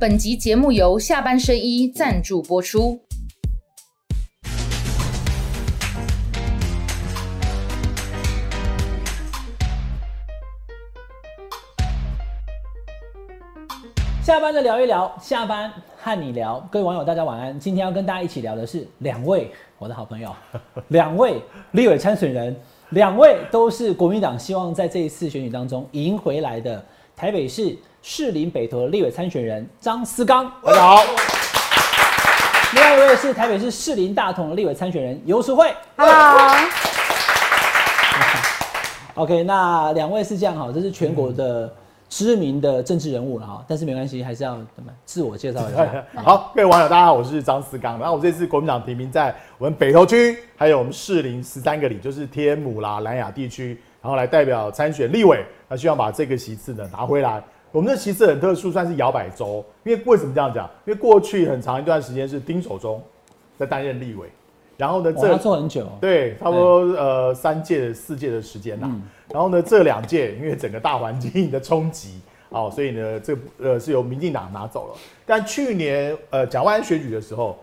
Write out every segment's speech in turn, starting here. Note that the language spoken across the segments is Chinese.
本集节目由下半身衣赞助播出。下班的聊一聊，下班和你聊。各位网友，大家晚安。今天要跟大家一起聊的是两位我的好朋友，两位立委参选人，两位都是国民党希望在这一次选举当中赢回来的台北市士林北投的立委参选人张思刚，大家好。另外一位是台北市士林大同的立委参选人游淑慧，Hello。OK，那两位是这样哈，这是全国的。知名的政治人物了哈，但是没关系，还是要怎么自我介绍一下。好，各位网友，大家好，我是张思刚。然后我这次国民党提名在我们北投区，还有我们士林十三个里，就是天母啦、南雅地区，然后来代表参选立委，那希望把这个席次呢拿回来。我们的席次很特殊，算是摇摆州，因为为什么这样讲？因为过去很长一段时间是丁守中在担任立委，然后呢，这做很久，对，差不多呃三届、四届的时间呐。然后呢，这两届因为整个大环境的冲击，哦，所以呢，这呃是由民进党拿走了。但去年呃蒋万安选举的时候，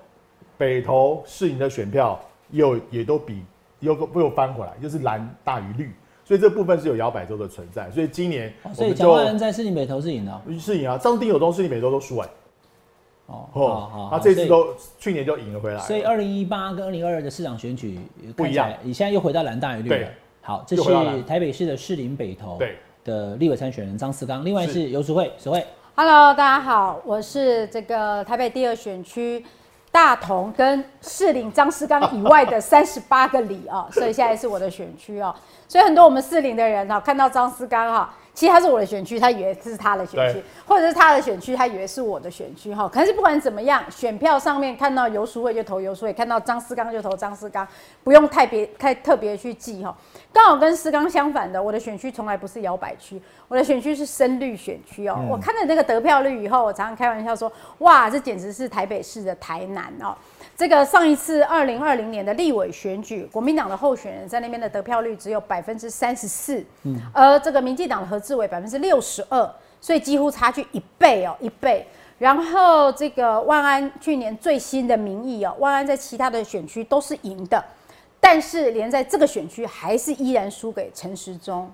北投市营的选票又也都比又又翻回来，就是蓝大于绿，所以这部分是有摇摆州的存在。所以今年，所以蒋万安在市营北投是赢的，是赢啊，张丁有东市营北投都输哎。哦，好，他这次都去年就赢了回来。所以二零一八跟二零二二的市长选举不一样，你现在又回到蓝大于绿了。好，这是台北市的士林北投的立委参选人张思刚，另外是游淑慧，淑慧。Hello，大家好，我是这个台北第二选区大同跟士林张思刚以外的 三十八个里啊，所以现在是我的选区哦，所以很多我们士林的人啊，看到张思刚哈。其实他是我的选区，他以为是他的选区，或者是他的选区，他以为是我的选区哈。可是不管怎么样，选票上面看到游淑慧就投游淑慧，看到张思刚就投张思刚，不用太别太特别去记哈。刚好跟思刚相反的，我的选区从来不是摇摆区，我的选区是深绿选区哦。我看了那个得票率以后，我常常开玩笑说，哇，这简直是台北市的台南哦。这个上一次二零二零年的立委选举，国民党的候选人在那边的得票率只有百分之三十四，嗯，而这个民进党的何志伟百分之六十二，所以几乎差距一倍哦，一倍。然后这个万安去年最新的民意哦，万安在其他的选区都是赢的，但是连在这个选区还是依然输给陈时中。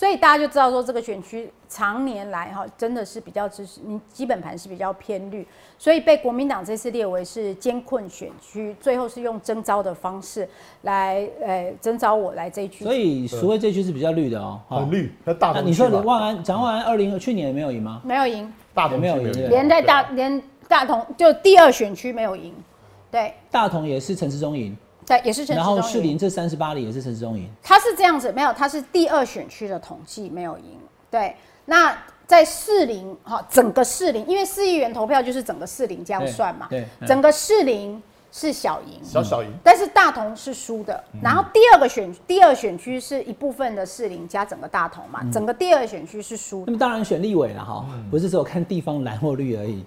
呃，所以大家就知道说这个选区常年来哈真的是比较支持，你基本盘是比较偏绿，所以被国民党这次列为是艰困选区，最后是用征召的方式来呃征召我来这一区。所以所谓这区是比较绿的哦，很绿。那大同你说万安蒋万安二零去年没有赢吗？没有赢，大同没有赢，连在大连大同就第二选区没有赢，对，大同也是陈世忠赢。对，也是陈。然后士林这三十八里也是陈世忠赢。他是这样子，没有，他是第二选区的统计没有赢。对，那在士林哈，整个士林，因为四亿元投票就是整个士林这样算嘛。对。整个士林是小赢，小小赢。但是大同是输的。然后第二个选第二选区是一部分的士林加整个大同嘛，整个第二选区是输。那么当然选立委了哈，不是只有看地方蓝或绿而已，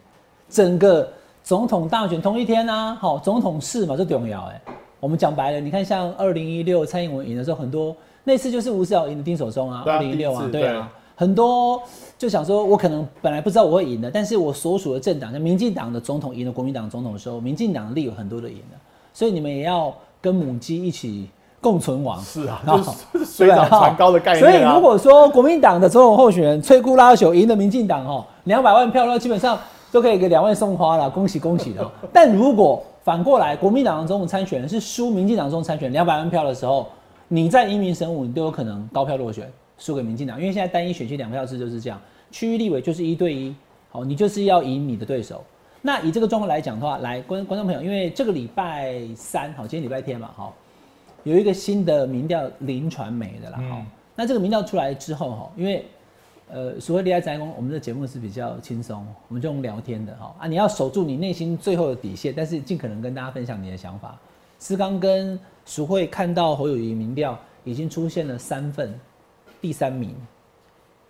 整个总统大选同一天啊，好，总统是嘛，这重要哎。我们讲白了，你看像二零一六蔡英文赢的时候，很多那次就是吴思瑶赢的丁守中啊，二零一六啊，对啊，很多就想说，我可能本来不知道我会赢的，但是我所属的政党，像民进党的总统赢了国民党总统的时候，民进党的力有很多的赢的，所以你们也要跟母鸡一起共存亡。是啊，就是水涨船高的概念。所以如果说国民党的总统候选人摧枯拉朽赢了民进党哦，两百万票那基本上都可以给两位送花了，恭喜恭喜的。但如果反过来，国民党的总统参选是输民进党中参选两百万票的时候，你在一民神武，你都有可能高票落选，输给民进党。因为现在单一选区两票制就是这样，区域立委就是一对一，好，你就是要赢你的对手。那以这个状况来讲的话，来观观众朋友，因为这个礼拜三，好，今天礼拜天嘛，好，有一个新的民调，林传媒的啦，好，那这个民调出来之后，哈，因为。呃，所谓恋爱宅工，我们的节目是比较轻松，我们就用聊天的哈啊，你要守住你内心最后的底线，但是尽可能跟大家分享你的想法。思刚跟淑慧看到侯友谊民调已经出现了三份，第三名，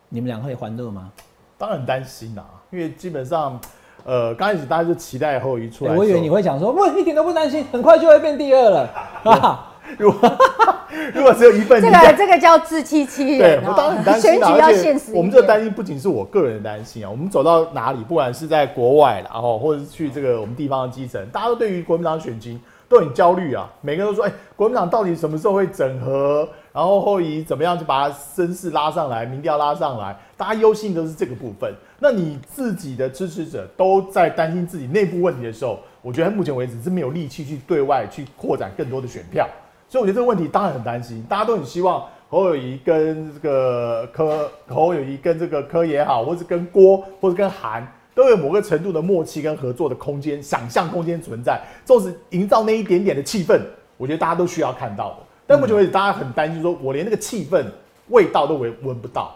你们两个会欢乐吗？当然担心啦，因为基本上，呃，刚开始大家就期待侯友谊出来，我以为你会讲说不，一点都不担心，很快就会变第二了啊。如果 如果只有一份，这个这个叫自欺欺对人，我当然很担心啊，选举要现实。我们这个担心不仅是我个人的担心啊，我们走到哪里，不管是在国外啦，然后或者是去这个我们地方的基层，大家都对于国民党选情都很焦虑啊。每个人都说，哎、国民党到底什么时候会整合？然后后以怎么样去把它声势拉上来，民调拉上来？大家忧心的是这个部分。那你自己的支持者都在担心自己内部问题的时候，我觉得目前为止是没有力气去对外去扩展更多的选票。所以我觉得这个问题当然很担心，大家都很希望侯友谊跟这个柯侯友谊跟这个柯也好，或是跟郭或者跟韩都有某个程度的默契跟合作的空间、想象空间存在，就是营造那一点点的气氛，我觉得大家都需要看到的。但目前为止，大家很担心，说我连那个气氛、味道都闻闻不到，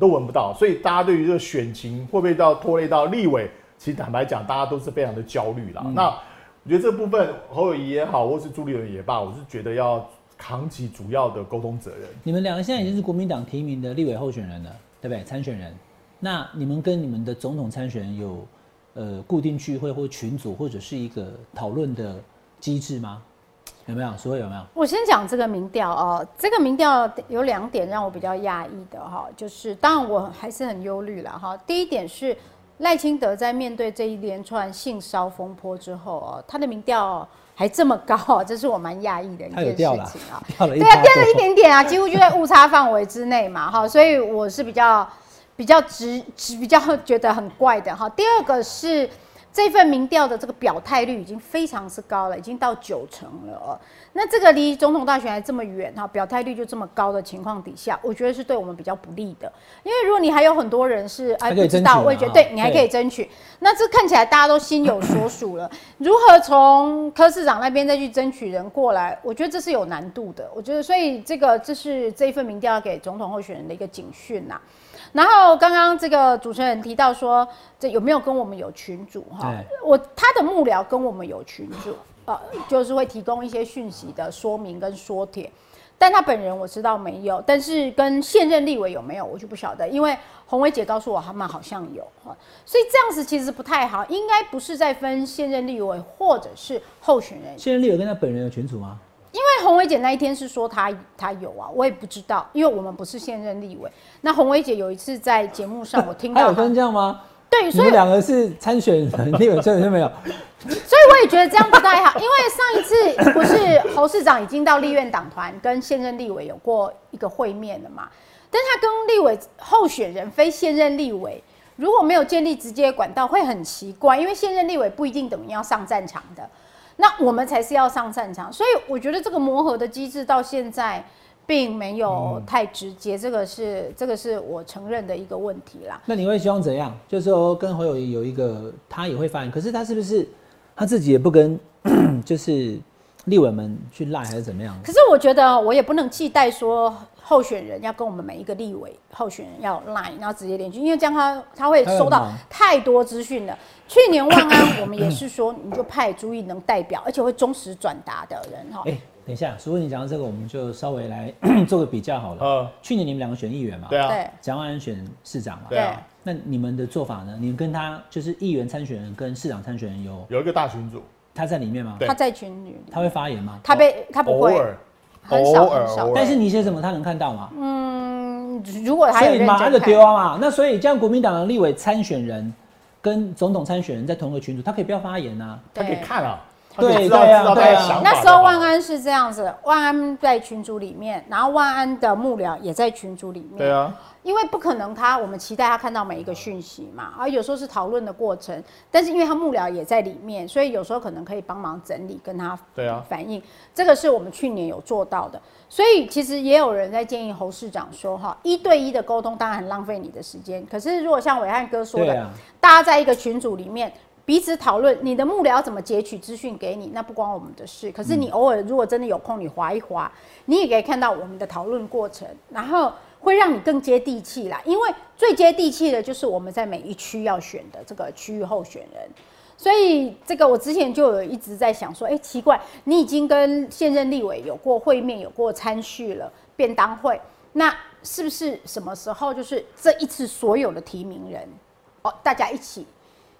都闻不到，所以大家对于这个选情会不会到拖累到立委，其实坦白讲，大家都是非常的焦虑啦。那我觉得这部分侯友谊也好，或是朱立伦也罢，我是觉得要扛起主要的沟通责任。你们两个现在已经是国民党提名的立委候选人了，对不对？参选人，那你们跟你们的总统参选人有呃固定聚会或群组或者是一个讨论的机制吗？有没有？所以有没有？我先讲这个民调哦，这个民调有两点让我比较讶异的哈，就是当然我还是很忧虑了哈。第一点是赖清德在面对这一连串性骚风波之后哦，他的民调还这么高，这是我蛮讶异的一件事情啊。，掉了一对啊，掉了一点点啊，几乎就在误差范围之内嘛，哈，所以我是比较比较直直比较觉得很怪的哈。第二个是这份民调的这个表态率已经非常之高了，已经到九成了哦。那这个离总统大选还这么远哈，表态率就这么高的情况底下，我觉得是对我们比较不利的。因为如果你还有很多人是哎不知道，我也觉得哈对你还可以对争取。那这看起来大家都心有所属了，如何从柯市长那边再去争取人过来，我觉得这是有难度的。我觉得，所以这个这是这一份民调要给总统候选人的一个警讯呐。然后刚刚这个主持人提到说，这有没有跟我们有群主哈？我他的幕僚跟我们有群主，呃，就是会提供一些讯息的说明跟说帖。但他本人我知道没有，但是跟现任立委有没有我就不晓得，因为洪伟姐告诉我他们好像有哈，所以这样子其实不太好，应该不是在分现任立委或者是候选人，现任立委跟他本人有群组吗？因为洪伟姐那一天是说她她有啊，我也不知道，因为我们不是现任立委。那洪伟姐有一次在节目上我听到她分这样吗？对，你所以们两个是参选人，立委参选人没有？所以我也觉得这样不太好，因为上一次不是侯市长已经到立院党团跟现任立委有过一个会面了嘛？但他跟立委候选人非现任立委如果没有建立直接管道，会很奇怪，因为现任立委不一定等于要上战场的，那我们才是要上战场，所以我觉得这个磨合的机制到现在并没有太直接，这个是这个是我承认的一个问题啦。那你会希望怎样？就是说跟侯友谊有一个，他也会发言，可是他是不是他自己也不跟，就是立委们去赖还是怎么样？可是我觉得我也不能期待说候选人要跟我们每一个立委候选人要 line，然后直接连去，因为这样他他会收到太多资讯了。去年万安我们也是说，你就派足以能代表，而且会忠实转达的人哈。哎、等一下，如果你讲到这个，我们就稍微来 做个比较好了。呃，去年你们两个选议员嘛，对啊，对蒋万安选市长嘛，对啊，那你们的做法呢？你们跟他就是议员参选人跟市长参选人有有一个大群组，他在里面吗？他在群里，他会发言吗？他被他不会，很少偶尔很少但是你写什么他能看到吗？嗯，如果他所有认真以马上就丢啊嘛。那所以这样国民党的立委参选人跟总统参选人在同一个群组，他可以不要发言啊。他可以看啊，他可以对知道对啊知道大对啊。家想法那时候万安是这样子，万安在群组里面，然后万安的幕僚也在群组里面。对啊，因为不可能他我们期待他看到每一个讯息嘛，而有时候是讨论的过程，但是因为他幕僚也在里面，所以有时候可能可以帮忙整理跟他对啊。反映，这个是我们去年有做到的。所以其实也有人在建议侯市长说哈，一对一的沟通当然很浪费你的时间，可是如果像伟汉哥说的，啊，大家在一个群组里面彼此讨论，你的幕僚怎么截取资讯给你，那不关我们的事。可是你偶尔如果真的有空，你划一划，你也可以看到我们的讨论过程，然后会让你更接地气啦。因为最接地气的就是我们在每一区要选的这个区域候选人。所以这个我之前就有一直在想说，哎、奇怪，你已经跟现任立委有过会面，有过参叙了便当会，那是不是什么时候就是这一次所有的提名人哦，大家一起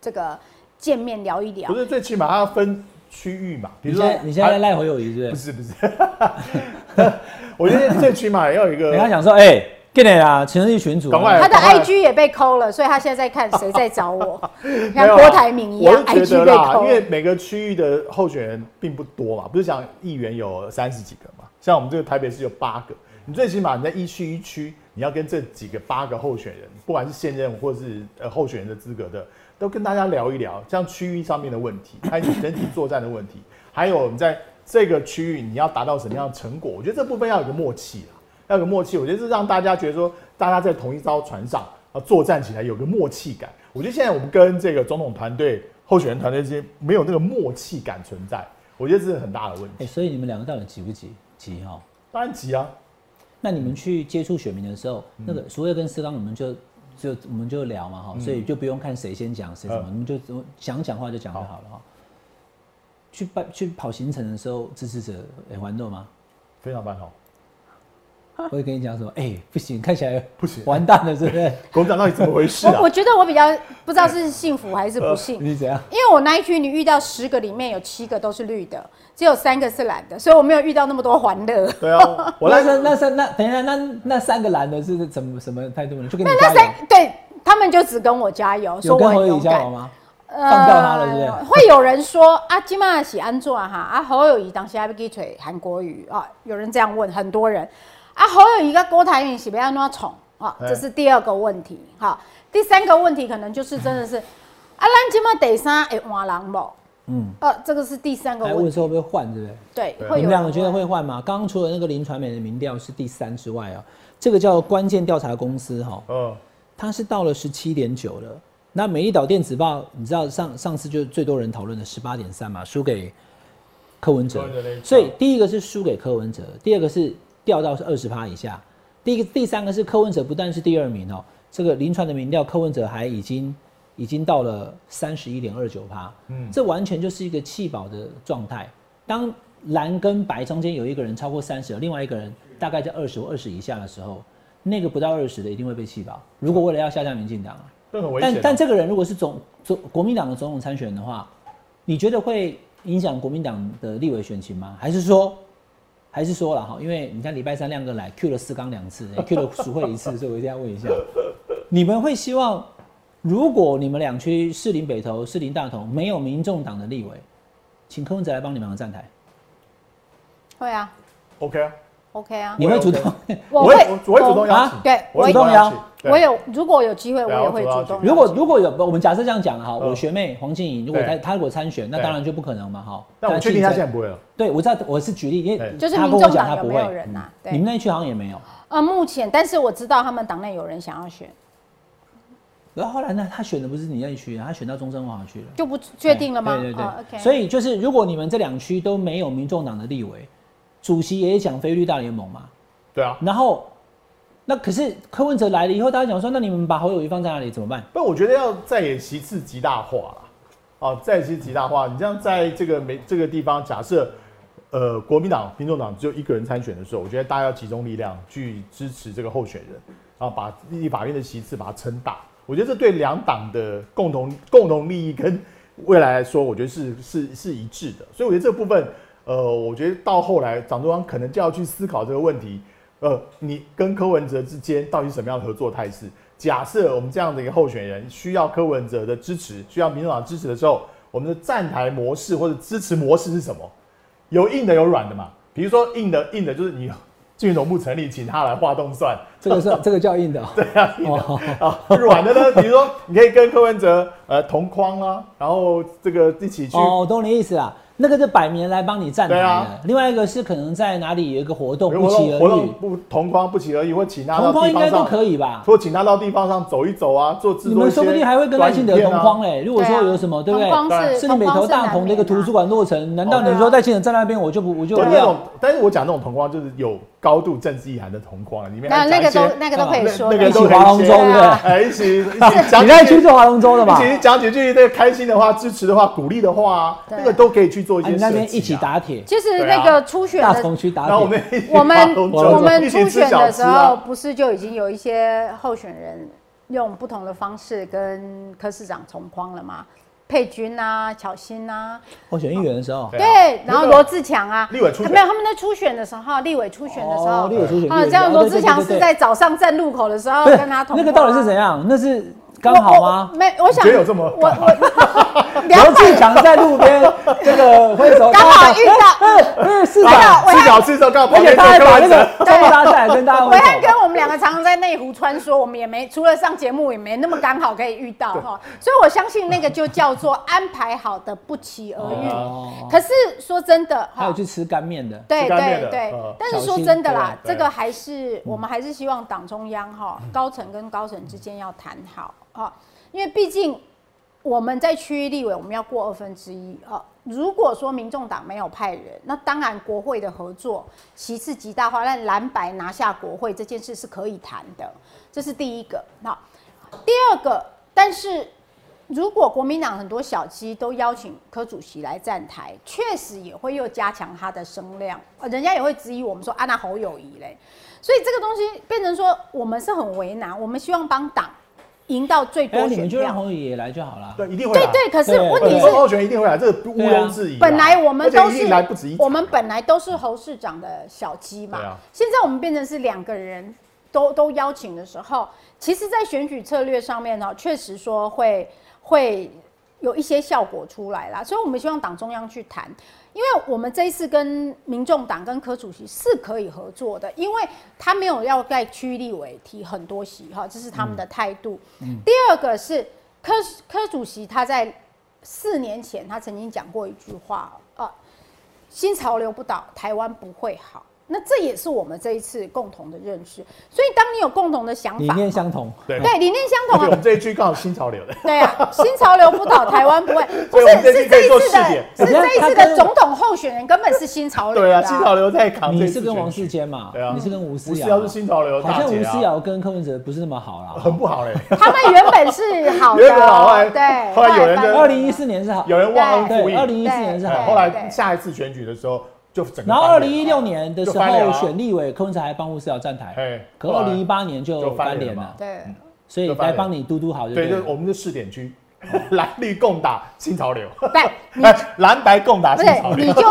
这个见面聊一聊不？是最起码他要分区域嘛，比如说现在你现在在赖回友谊是不是？不是不是，我觉得最起码要有一个人家想说，哎，给你啊，情人一群主他的 IG 也被抠了，所以他现在在看谁在找我，像郭台铭一样，IG 被抠因。为每个区域的候选人并不多嘛，不是讲议员有三十几个嘛，像我们这个台北市有八个，你最起码你在一区一区，你要跟这几个八个候选人，不管是现任或是呃候选人的资格的，都跟大家聊一聊，像区域上面的问题，还有你整体作战的问题，还有我们在这个区域你要达到什么样的成果，我觉得这部分要有个默契啊，要有个默契，我觉得是让大家觉得说，大家在同一艘船上啊作战起来有个默契感。我觉得现在我们跟这个总统团队、候选人团队之间没有那个默契感存在，我觉得这是很大的问哎，题。所以你们两个到底急不急？急哈。当然急啊，那你们去接触选民的时候，嗯那个苏慧跟思刚，你们就就我们就聊嘛哈，嗯所以就不用看谁先讲谁什么，嗯你们就想讲话就讲就好了哈。去办去跑行程的时候，支持者很欢乐吗？非常办好。我会跟你讲说，哎、不行，看起来不行完蛋了，是不是？国民党到底怎么回事啊我我？觉得我比较不知道是幸福还是不 幸，你怎样？因为我那一区你遇到十个里面有七个都是绿的，只有三个是蓝的，所以我没有遇到那么多欢乐。对啊，我那那三那三那等一下，那那三个蓝的是怎么什么态度呢？就跟你那加油，三对他们就只跟我加油，有说我很勇敢？放掉他了是不是呃会有人说啊，金马喜安坐啊哈啊，侯友谊当时还不给吹韩国语啊，有人这样问，很多人啊，侯友谊跟郭台铭是不要那么宠啊，哎这是第二个问题。好，第三个问题可能就是真的是啊，咱金马得啥哎换人不？嗯，呃，这个是第三个问题。还问说会不会换，对不对？对，你们两个觉得问会换吗？刚刚除了那个林传美的民调是第三之外啊，这个叫关键调查公司哈，嗯，它是到了十七点九了。那美丽岛电子报，你知道上上次就最多人讨论的十八点三嘛，输给柯文哲所以第一个是输给柯文哲，第二个是掉到是二十趴以下，第一个第三个是柯文哲不但是第二名哦，这个林传的民调柯文哲还已经已经到了三十一点二九趴，嗯这完全就是一个弃保的状态。当蓝跟白中间有一个人超过三十，另外一个人大概在二十或二十以下的时候，那个不到二十的一定会被弃保。如果为了要下架民进党啊，这很危险啊。但但这个人如果是总总国民党的总统参选的话，你觉得会影响国民党的立委选情吗？还是说，还是说了哈？因为你看礼拜三亮哥来 Q 了四缸两次，Q 了赎会一次，所以我一定要问一下，你们会希望，如果你们两区士林北投、士林大同没有民众党的立委，请柯文哲来帮你们的站台，会啊。OK 啊，，OK 啊，你会主动？我 我会我会主动邀请，对我会主动邀。我有如果有机会，我也会主动。如果如果有，我们假设这样讲哈，嗯我学妹黄静怡，如果她对她如果参选，那对当然就不可能嘛哈。但我确定他现在不会了。对，我知道，我是举例，因为就是我民众党他不会有没有人呐你们那一区好像也没有。呃，目前，但是我知道他们党内有人想要选，然后后来呢，他选的不是你那一区啊，他选到中正华去了。就不确定了吗？对对对。所以就是，如果你们这两区都没有民众党的立委，主席也讲非绿大联盟嘛，对啊，然后那可是柯文哲来了以后，大家讲说，那你们把侯友谊放在哪里怎么办？不，我觉得要在野其次极大化啦。啊，在野其次极大化，你这样在这个没这个地方，假设呃国民党、民众党只有一个人参选的时候，我觉得大家要集中力量去支持这个候选人，然后把立法院的席次把它撑大。我觉得这对两党的共同共同利益跟未来来说，我觉得是是是一致的。所以我觉得这部分，呃，我觉得到后来党中央可能就要去思考这个问题。呃，你跟柯文哲之间到底什么样的合作态势？假设我们这样的一个候选人需要柯文哲的支持，需要民主党支持的时候，我们的站台模式或者支持模式是什么？有硬的有软的嘛？比如说硬的硬的就是你竞选总部成立，请他来画动算，这个是 这个叫硬的、哦。对啊，硬的哦啊，软的呢，比如说你可以跟柯文哲呃同框啊，然后这个一起去哦，我懂你意思啦。那个是摆明来帮你站台的，啊另外一个是可能在哪里有一个活动不期而遇活动，不同框不期而遇，或请他到同框应该都地方上，可以吧？或请他到地方上走一走啊，做自你作一些们说不定还会跟赖清德同框嘞。如果说有什么，对不对？同框是是你北投大同的一个图书馆落成，难道你说赖清德在那边我就不我就不要对那种？，但是我讲那种同框就是有高度政治意涵的同框，里面那那个都那个都可以说的那个都一起划龙舟对不对？哎，一起一起讲你那几句，区是划龙舟的嘛？一起讲几句这个开心的话、支持的话、鼓励的话那个都可以去做一啊些那边一起打铁，其实那个初选大的同区打然后我铁。们我们我们初选的时候，啊。不是就已经有一些候选人用不同的方式跟柯市长同框了吗？佩君啊、巧心啊，候选议员的时候，对然后罗志强啊，立委初选。没有他们在初选的时候，立委初选的时候，哦立委初选啊，这样罗志强是在早上站路口的时候跟他同那个到底是怎样？样？那是刚好吗？没，我想有这么？我我 刘志强在路边这个挥手，刚好遇到。嗯，市长，刚好而且旁边他还把那个有柯文哲，招呼大下来跟大家 维挥手。汉跟我们两个常常在内湖穿梭，我们也没除了上节目，也没那么刚好可以遇到哈，所以我相信那个就叫做安排好的不期而遇。哦。可是说真的，哈，还有去吃干面的，对对对呃，但是说真的啦，对。这个还是我们还是希望党中央哈高层跟高层之间要谈好啊，因为毕竟我们在区域立委我们要过二分之一啊。如果说民众党没有派人，那当然国会的合作其次极大化，让蓝白拿下国会这件事是可以谈的，这是第一个。那第二个，但是如果国民党很多小鸡都邀请柯主席来站台，确实也会又加强他的声量，呃，人家也会质疑我们说啊，那侯友谊嘞，所以这个东西变成说我们是很为难，我们希望帮党赢到最哎，多选你们就让票。洪宇也来就好了。对，一定会来。对对，可是问题是，候选人一定会来，这个毋庸置疑啊。本来我们都是来不止一我们本来都是侯市长的小鸡嘛，对啊现在我们变成是两个人都都邀请的时候，其实，在选举策略上面呢，确实说会会有一些效果出来啦，所以我们希望党中央去谈，因为我们这一次跟民众党跟柯主席是可以合作的，因为他没有要在区域立委提很多席哈，这是他们的态度。第二个是柯柯主席他在四年前他曾经讲过一句话啊，新潮流不倒，台湾不会好。那这也是我们这一次共同的认识，所以当你有共同的想法理，念相同，对对理念相同啊我们这一句刚好新潮流的，对啊，新潮流不倒，台湾不会，不所以我们是是这这次可以做一次的，试点是这一次的总统候选人根本是新潮流的、对啊，新潮流在扛你。是跟王世坚嘛？对啊你是跟吴思瑶吴思瑶是。新潮流好像吴思瑶跟柯文哲不是那么好啦。很不好嘞。他们原本是好的、原本好后来哦，对，后来有人跟二零一四年是好，有人忘恩对，负义，二零一四年是好。哎后来下一次选举的时候就整个然后二零一六年的时候选立委，柯文哲还帮吴思瑶站台，哎，可二零一八年就就翻翻脸了。对，所以来帮你嘟嘟好就对，对。就我们的试点区，蓝绿共打新潮流，对，你哎蓝白共打新潮，流。你就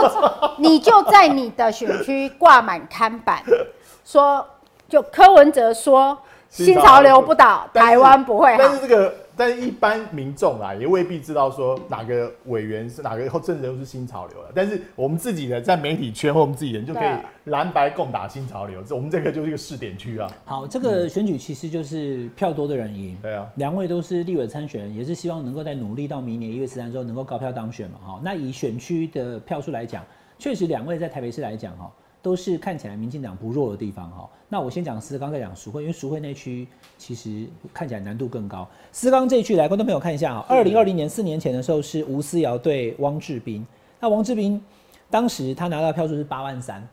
你就在你的选区挂满看板，说就柯文哲说新潮流不倒，台湾不会好。但是。这个，但是一般民众啊，也未必知道说哪个委员是哪个后政治人物是新潮流了。但是我们自己的在媒体圈或我们自己人就可以对蓝白共打新潮流，这我们这个就是一个试点区啊。好，这个选举其实就是票多的人赢。对啊，两位都是立委参选人，也是希望能够在努力到明年一月十三之后能够高票当选嘛。哈，那以选区的票数来讲，确实两位在台北市来讲，哈，都是看起来民进党不弱的地方哈。那我先讲思刚，再讲淑慧，因为淑慧那区其实看起来难度更高。思刚这一区来，观众朋友看一下哈，二零二零年四年前的时候是吴思瑶对汪志斌，那汪志斌当时他拿到票数是八万三，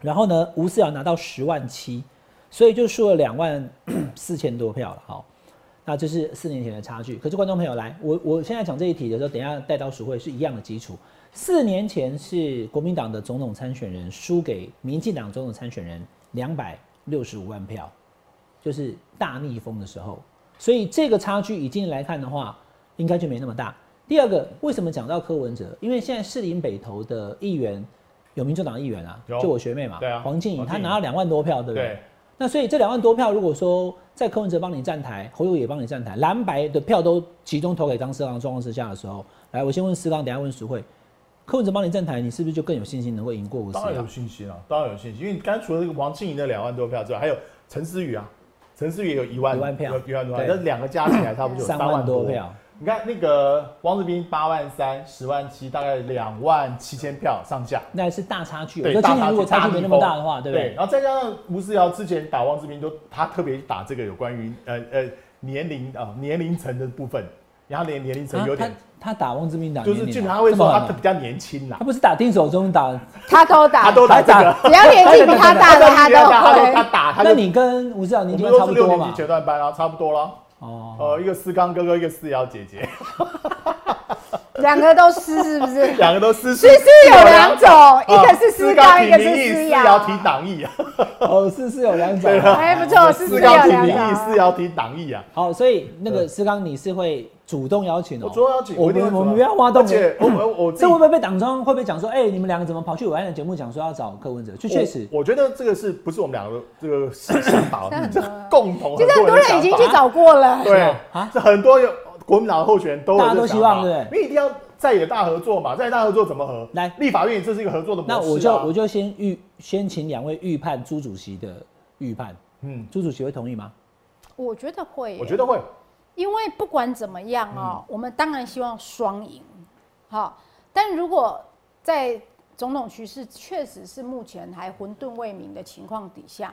然后呢，吴思瑶拿到十万七，所以就输了两万四千多票了。好，那这是四年前的差距。可是观众朋友来，我我现在讲这一题的时候，等一下带到数会是一样的基础。四年前是国民党的总统参选人输给民进党总统参选人两百六十五万票，就是大逆风的时候。所以这个差距以今年来看的话，应该就没那么大。第二个，为什么讲到柯文哲？因为现在士林北投的议员有民主党议员啊，有就我学妹嘛，对啊黄静怡，黄静怡她拿了两万多票，对不对？对，那所以这两万多票，如果说在柯文哲帮你站台，侯友也帮你站台，蓝白的票都集中投给张思刚的状况之下的时候，来，我先问思刚，等下问淑慧，柯文哲帮你站台，你是不是就更有信心能够赢过吴当然有？信心啊，当然有信心，因为你刚才除了这个王庆怡的两万多票之外，还有陈思宇啊，陈思宇也有一万一万票有一万多票，那两个加起来差不多有三三万多票。你看那个汪志斌八万三，十万七，大概两万七千票上下。那是大差距。我对，大如果差距没那么大的话，对不对，然后再加上吴思瑶之前打汪志斌都，他特别打这个有关于呃呃年龄啊、年龄层的部分，然后年年龄层有点，啊他他打汪志明打就是基年龄啊，本上他会说这么他比较年轻啦他，不是打丁守中打，他都打，他都打这个，只要年纪比他大的，他他都他。打，那你跟吴思瑶我年纪差不多嘛？年级前段班啊，差不多了。哦，呃，一个思刚哥哥，一个思瑶姐姐，两个都湿是不是？两个都思思思有两种，一个是思刚，一个是思思瑶提。党意啊。哦，是是有两种。哎，不错，思思思有刚挺民意，两种。思瑶提党意啊。好，所以那个思刚你是会主动邀请哦、我主动邀请我们我们不要挖洞而且我我我 这会不会被党中央会不会讲说，哎、你们两个怎么跑去伟安的节目讲说要找柯文哲？就确实，我，我觉得这个是不是我们两个这个想想法这共同其实很多人已经去找过了。对。啊。这很多有国民党的候选人都有大家都希望对不因为一定要在野大合作嘛，在野大合作怎么合？来。立法院这是一个合作的模式啊。那我就我就先预先请两位预判朱主席的预判，嗯，朱主席会同意吗？我觉得会耶，我觉得会，因为不管怎么样哦，我们当然希望双赢，好，但如果在总统局势确实是目前还混沌未明的情况底下，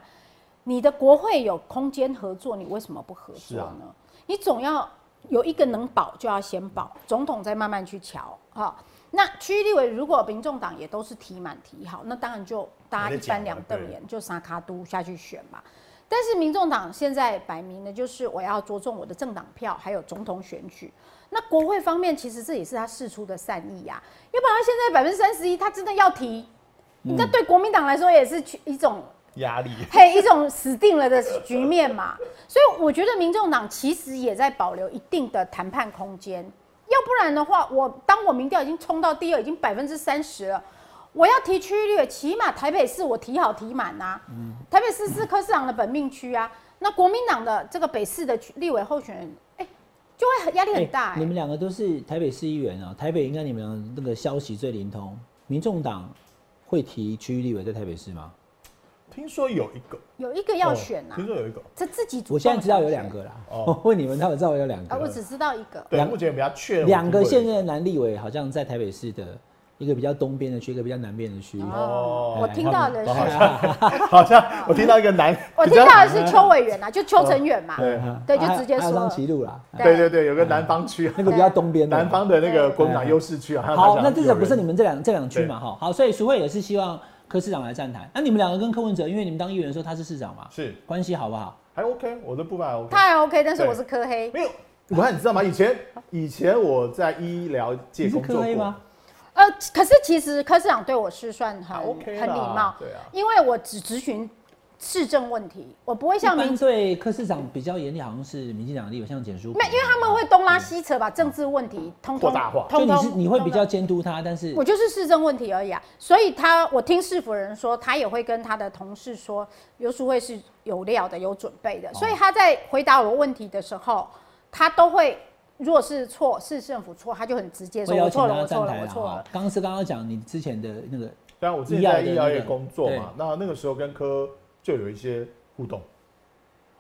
你的国会有空间合作，你为什么不合作呢？你总要有一个能保就要先保，总统再慢慢去瞧，哈。那区域立委如果民众党也都是提满提好，那当然就大家一翻两瞪眼，就撒卡都下去选嘛。但是民众党现在摆明的就是我要着重我的政党票，还有总统选举。那国会方面，其实这也是他释出的善意呀、要不然他现在百分之三十一，他真的要提，你这对国民党来说也是一种压力。嘿一种死定了的局面嘛。所以我觉得民众党其实也在保留一定的谈判空间，要不然的话，我当我民调已经冲到第二，已经百分之三十了。我要提区域立委，起码台北市我提好提满呐、台北市是柯市长的本命区啊。那国民党的这个北市的区立委候选人，哎、就会很压力很大、哎你们两个都是台北市议员啊，台北应该你们那个消息最灵通。民众党会提区域立委在台北市吗？听说有一个有一个要选啊哦，听说有一个，这自己我现在 知道有两个啦。哦我问你们，他们知道有两个啊，我。只知道一个。对，两目前比较确认两个现任的男立委好像在台北市的一个比较东边的区，一个比较南边的区。哦哦，我听到的是，好像我听到一个南，我听到的是邱委员啊，就邱成远嘛，对对，就直接说了。齐路啦，对对对对，有个南方区啊，那个比较东边的。南方的那个国民党优势区啊。好，那这个不是你们们这两这两区嘛？哈，好，所以淑慧也是希望柯市长来站台。那你们两个跟柯文哲，因为你们当议员的时候他是市长嘛，是关系好不好？还 OK，我的部分还 OK。他还 OK，但是我是柯黑。没有，我看你知道吗？以前以前我在医疗界你是工作过柯黑吗？？呃，可是其实柯市长对我是算很很礼貌，对啊。因为我只咨询市政问题，我不会像民对柯市长比较严厉，好像是民进党的立委，像简书培，没，因为他们会东拉西扯，把政治问题通通扩大化。就你通通是你会比较监督他，但是我就是市政问题而已啊，所以他我听市府人说，他也会跟他的同事说，刘淑慧是有料的、有准备哦的，所以他在回答我问题的时候，他都会，如果是错，市政府错，他就很直接说我错了，我错了，我错了。。刚刚是刚刚讲你之前的那个对啊，我之前医药的在医疗业工作嘛，那那个时候跟科就有一些互动。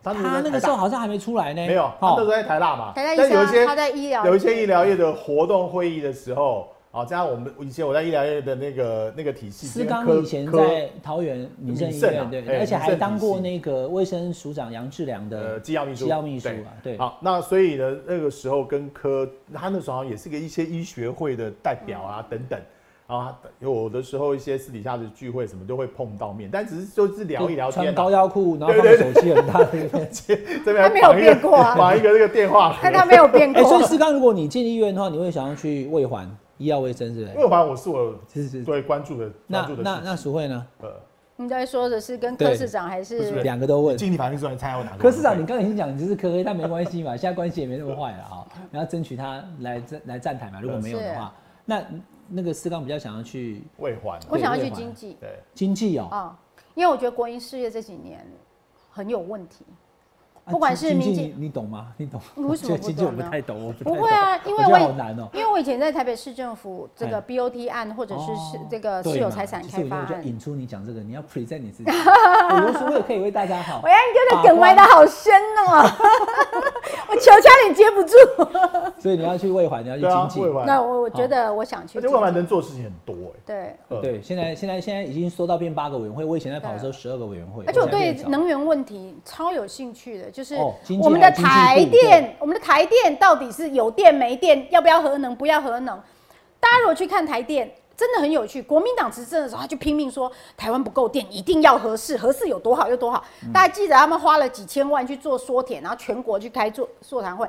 他他那个时候好像还没出来呢，没有，他那时候哦，在台大嘛，台大医但有一些生啊他在医疗有一些医疗业的活动会议的时候，啊，加上我们以前我在医疗业的那个那个体系，思刚以前在桃园民政医院，对，哎而且还当过那个卫生署长杨志良呃的机要秘书，机要秘书啊，对，好，那所以呢，那个时候跟科，他那时候好像也是个一些医学会的代表啊，等等。啊，有的时候一些私底下的聚会什么都会碰到面，但只是就是聊一聊穿天、啊，高腰裤，然后对对放手机很大的一边。这边他没有变过啊绑一个那个电话。盒，但他没有变哎，所以，思刚，如果你进医院的话，你会想要去卫环医药卫生，是不是？因为反正我是我是是。最关注的那关注的那那事情淑慧呢？呃，你在说的是跟柯对市长还是是？两个都问。经理法律专员参加过哪个？柯市长，你刚才已经讲你就是柯黑，但没关系嘛，现在关系也没那么坏了啊。然后争取他来站来站台嘛，如果没有的话，那那个思刚比较想要去未还，我想要去经济对，经济哦，啊，因为我觉得国营事业这几年很有问题。啊不管是民进你你懂吗？你懂？你为什么不懂呢不太懂，我不太懂不会啊，因为我觉我好难哦。因为我以前在台北市政府这个哎 BOT 案或者是是哦这个私有财产开发就引出你讲这个，你要 present 你自己。我刘淑慧可以为大家好我。要你的梗埋的好深哦，我球差点接不住。所以你要去卫环，你要去经，济。那我我觉得我想去经济，而且未还能做的事情很多哎。对。呃对，现在现在现在已经缩到变八个委员会，我以前在跑的时候十二个委员会，而且我对能源问题超有兴趣的，就是我们的台部电，我们的台电到底是有电没电，要不要核能，不要核能？大家如果去看台电，真的很有趣。国民党执政的时候，他就拼命说台湾不够电，一定要核试，核试有多好有多好。嗯大家记得他们花了几千万去做缩铁，然后全国去开座座谈会。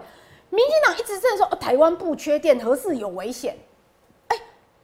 民进党一直在说、哦、台湾不缺电，核试有危险。哎，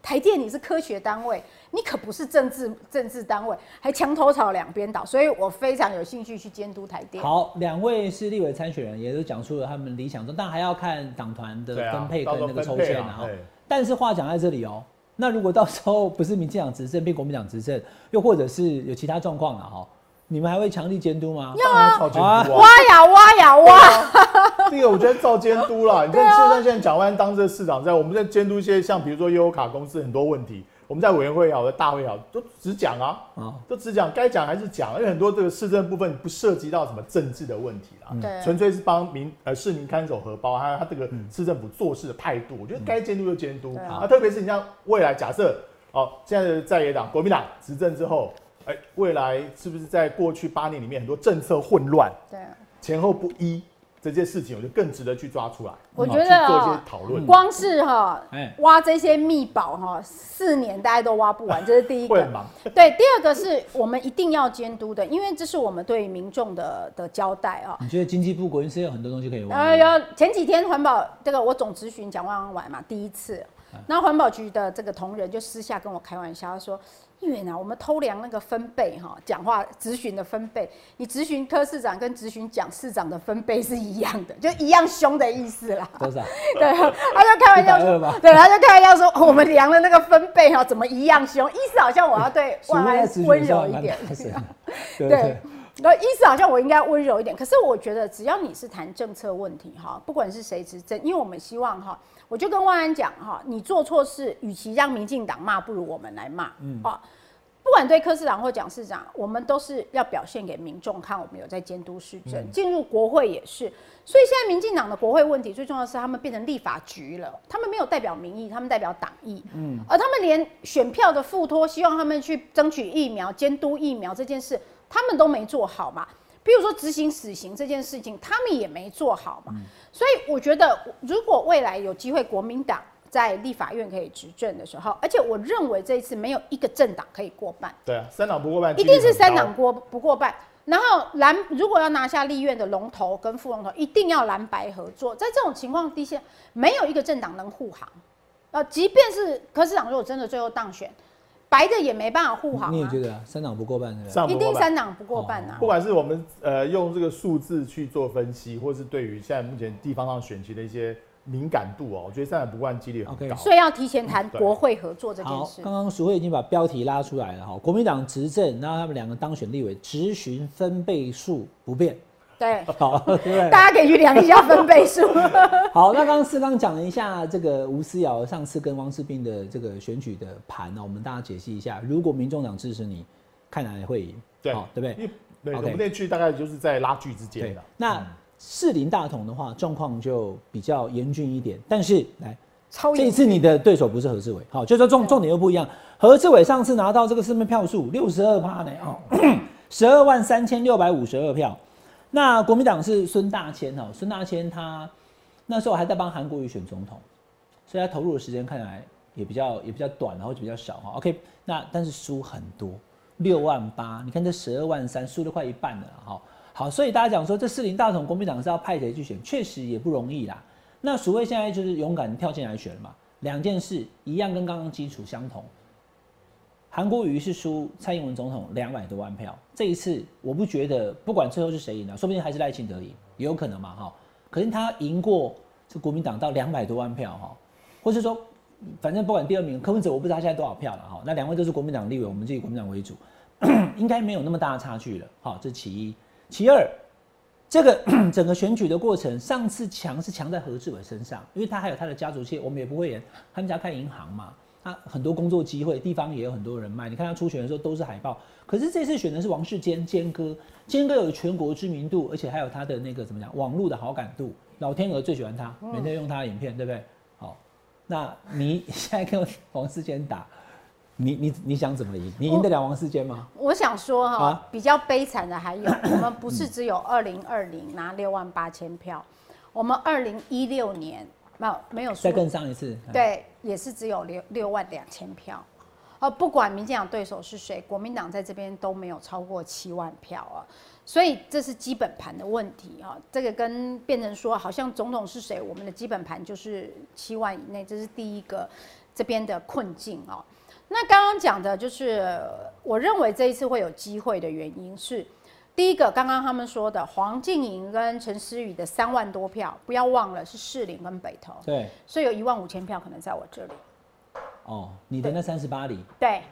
台台电你是科学单位，你可不是政治政治单位，还墙头草两边倒，所以我非常有兴趣去监督台电。好，两位是立委参选人，也都讲出了他们理想中，但还要看党团的分配跟那个抽签啊。哈嘛对但是话讲在这里哦，那如果到时候不是民进党执政变国民党执政，又或者是有其他状况了哈，你们还会强力监督吗？当然照监督啊。挖呀挖呀挖，第一个，我觉得照监督啦。你看，就算现在蒋万安当这个市长，在我们在监督一些像比如说悠游卡公司很多问题，我们在委员会也好，在大会也好，都只讲啊，啊，都只讲该讲还是讲，因为很多这个市政部分不涉及到什么政治的问题啦，对。纯粹是帮民呃市民看守荷包，还有他这个市政府做事的态度，我觉得该监督就监督。啊。特别是你像未来假设哦，现在的在野党国民党执政之后，哎，未来是不是在过去八年里面很多政策混乱、对，前后不一这件事情，我就更值得去抓出来，哦我觉得去做一些哦讨论。光是哈哎挖这些密宝哈，四年大家都挖不完，这是第一个 会很。忙，对，第二个是我们一定要监督的，因为这是我们对民众的的交代啊。你觉得经济部国营事业有很多东西可以然后玩？有前几天环保这个我总咨询蒋万安完嘛，第一次，那环保局的这个同仁就私下跟我开玩笑，他说。议员啊，我们偷量那个分贝哈，讲话咨询的分贝，你咨询科市长跟咨询蒋市长的分贝是一样的，就一样凶的意思啦。多少？对，他就开玩笑120说 吧，对，他就开玩笑说，哦我们量的那个分贝哈，怎么一样凶？意思好像我要对 万安温柔一点。对，那意思好像我应该温柔一点，可是我觉得只要你是谈政策问题哈，不管是谁执政，因为我们希望哈，我就跟万安讲哈，你做错事，与其让民进党骂，不如我们来骂，嗯啊。不管对柯市长或蒋市长，我们都是要表现给民众看，我们有在监督市政。进入国会也是，所以现在民进党的国会问题最重要的是他们变成立法局了，他们没有代表民意，他们代表党意。嗯，而他们连选票的附托，希望他们去争取疫苗、监督疫苗这件事，他们都没做好嘛。比如说执行死刑这件事情，他们也没做好嘛。所以我觉得，如果未来有机会，国民党在立法院可以执政的时候，而且我认为这一次没有一个政党可以过半，对啊，三党不过半，一定是三党过不过半。然后蓝如果要拿下立院的龙头跟副龙头，一定要蓝白合作。在这种情况底下，没有一个政党能护航。呃，即便是柯市长如果真的最后当选，白的也没办法护航啊你也觉，得啊三党不过半是吧？一定三党不过半啊不。管是我们呃用这个数字去做分析，或是对于现在目前地方上选区的一些敏感度哦，我觉得三党不过半几率很 OK 高。所以要提前谈国会合作这件好，事。刚刚淑慧已经把标题拉出来了哈，国民党执政，然后他们两个当选立委，执询分贝数不变，对，好，对？大家可以去量一下分贝数。好，那刚刚四刚讲了一下这个吴思瑶上次跟汪世斌的这个选举的盘呢，我们大家解析一下。如果民众党支持你，看来会赢，对好对不对？对我们那区大概就是在拉锯之间对的。，那士林大同的话，状况就比较严峻一点。但是来，超严这一次你的对手不是何志伟，好，就是说重重点又不一样。何志伟上次拿到这个市面票数六十二趴呢，哦，十二万三千六百五十二票。那国民党是孙大千哦，孙大千他那时候还在帮韩国瑜选总统，所以他投入的时间看来也比较也比较短，然后就比较少哈。OK，那但是输很多，六万八，你看这十二万三，输了快一半了哈。好，所以大家讲说这四零大同国民党是要派谁去选，确实也不容易啦。那所谓现在就是勇敢跳进来选嘛，两件事一样，跟刚刚基础相同。韩国瑜是输蔡英文总统两百多万票，这一次我不觉得，不管最后是谁赢了，说不定还是赖清德赢，也有可能嘛哈。可是他赢过这国民党到两百多万票哈，或是说，反正不管第二名柯文哲，我不知道他现在多少票了哈。那两位都是国民党立委，我们就以国民党为主，应该没有那么大的差距了。好，这其一。其二，这个 整个选举的过程，上次强是强在何志伟身上，因为他还有他的家族企业，我们也不会演，他们家开银行嘛，他很多工作机会，地方也有很多人脉。你看他初选的时候都是海报，可是这次选的是王世坚坚哥，坚哥有全国知名度，而且还有他的那个怎么讲，网络的好感度，老天鹅最喜欢他，每天用他的影片，对不对？好，那你现在跟王世坚打，你你你想怎么赢？你赢得了王世坚吗？我想说哈、啊比较悲惨的还有，我们不是只有二零二零拿六万八千票，我们二零一六年没有没有输再更上一次，对，也是只有六六万两千票。哦，不管民进党对手是谁，国民党在这边都没有超过七万票啊，所以这是基本盘的问题啊。这个跟变成说，好像总统是谁，我们的基本盘就是七万以内，这是第一个。这边的困境哦。那刚刚讲的就是，我认为这一次会有机会的原因是，第一个，刚刚他们说的黄静莹跟陈思雨的三万多票，不要忘了是士林跟北投，对，所以有一万五千票可能在我这里，哦，你的那三十八里，对，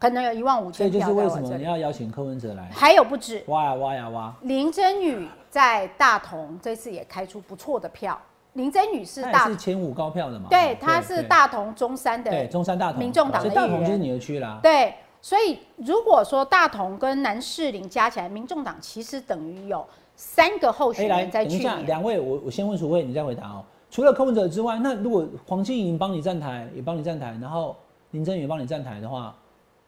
可能有一万五所以千就是为什么。你要邀请柯文哲来还有不止，挖呀挖呀挖？林真宇在大同这次也开出不错的票。林真宇是他大也是前五高票的嘛？对哦，他是大同中山的对中山大同，民众党的所以大同就是你的区啦。对，所以如果说大同跟南士林加起来，民众党其实等于有三个候选人在去年。两位，我我先问楚慧，你再回答哦。除了柯文哲之外，那如果黄静莹帮你站台，也帮你站台，然后林真宇也帮你站台的话，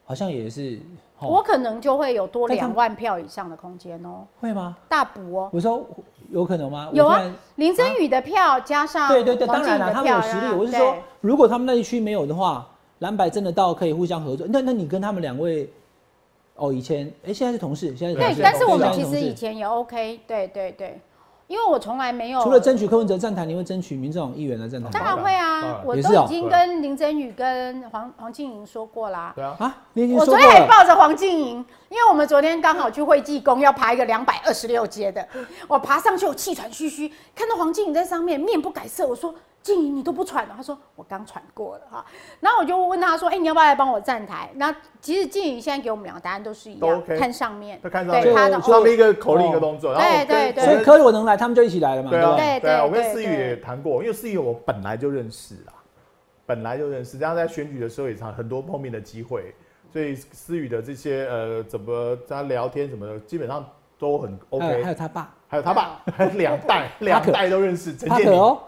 好像也是，哦我可能就会有多两万票以上的空间哦，会吗？大补哦。我说有可能吗？有啊林真宇的票加上对对对，当然了，他们有实力。我是说，如果他们那一区没有的话，蓝白真的到可以互相合作。那那你跟他们两位，哦，以前哎，现在是同事，现在是同对，事但是我们其实以前也 OK，对对对，因为我从来没有除了争取柯文哲站台，你会争取民众党议员的站台吗？当然会啊，我都已经跟林真宇跟黄黄静莹说过啦。对啊，啊，你已经我昨。天还抱着黄静莹，因为我们昨天刚好去会济宫要爬一个两百二十六阶的，我爬上去我气喘吁吁，看到黄静莹在上面面不改色，我说静怡你都不喘了，他说我刚喘过了哈，然后我就问他说，哎、你要不要来帮我站台？那其实静怡现在给我们两个答案都是一样，OK 看上面，他看上面对她的就上面一个口令一个动作，然后对对对所以柯如果能来，他们就一起来了嘛，对啊，对不对？对对啊，对我跟思雨对对也谈过，因为思雨我本来就认识啦，本来就认识，这样在选举的时候也常很多碰面的机会，所以思雨的这些呃怎么跟他聊天什么的，基本上都很 OK 还。有他爸，还有他爸，还 有两代两代都认识陈建明，哦，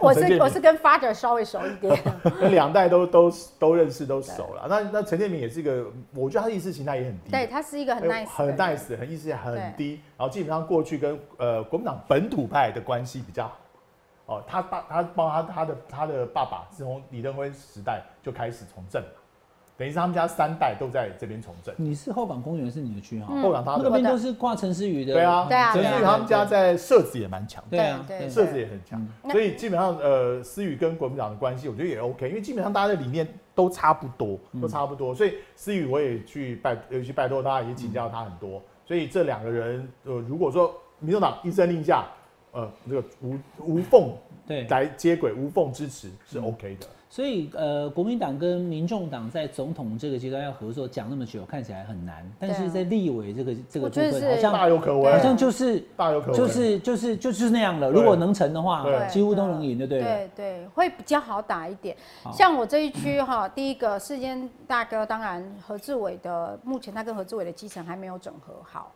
我是我是跟 father 稍微熟一点，两代都都都认识都熟了。那那陈建明也是一个，我觉得他意识形态也很低，对他是一个很哎 nice 很 nice，很意识形态很低，然后基本上过去跟呃国民党本土派的关系比较好。哦，他爸他帮他他的他的爸爸是从李登辉时代就开始从政了，等于是他们家三代都在这边从政。你是后港公园是你的区哈，嗯后港他的那边都是挂陈思宇的，对啊，对啊陈思宇他们家在设置也蛮强。对啊，对对设置也很强，嗯所以基本上呃，思宇跟国民党的关系，我觉得也 OK，因为基本上大家的理念都差不多，都差不多，所以思宇我也去拜，尤其拜托他，也请教他很多，所以这两个人，呃，如果说民众党一声令下，呃，这个无无缝对，来接轨，无缝支持是 OK 的。所以呃，国民党跟民众党在总统这个阶段要合作，讲那么久，看起来很难，但是在立委这个这个部分，好像大有可为，好像就是大有可为，就是就是就是那样了。如果能成的话，几乎都能赢，就对不。对对对，会比较好打一点。像我这一区哈，第一个世间大哥，当然何志伟的目前他跟何志伟的基层还没有整合好。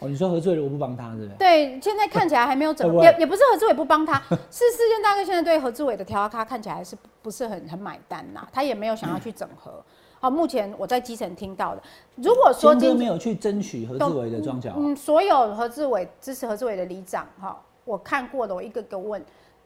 哦，你说何志伟，我不帮他，是不是？对，现在看起来还没有整 也也不是何志伟不帮他，是世间大哥现在对何志伟的调咖看起来还是不不是很很买单呐，他也没有想要去整合。好，目前我在基层听到的，如果说今坚哥没有去争取何志伟的庄脚，嗯，所有何志伟支持何志伟的里长哈，我看过的，我一个个问，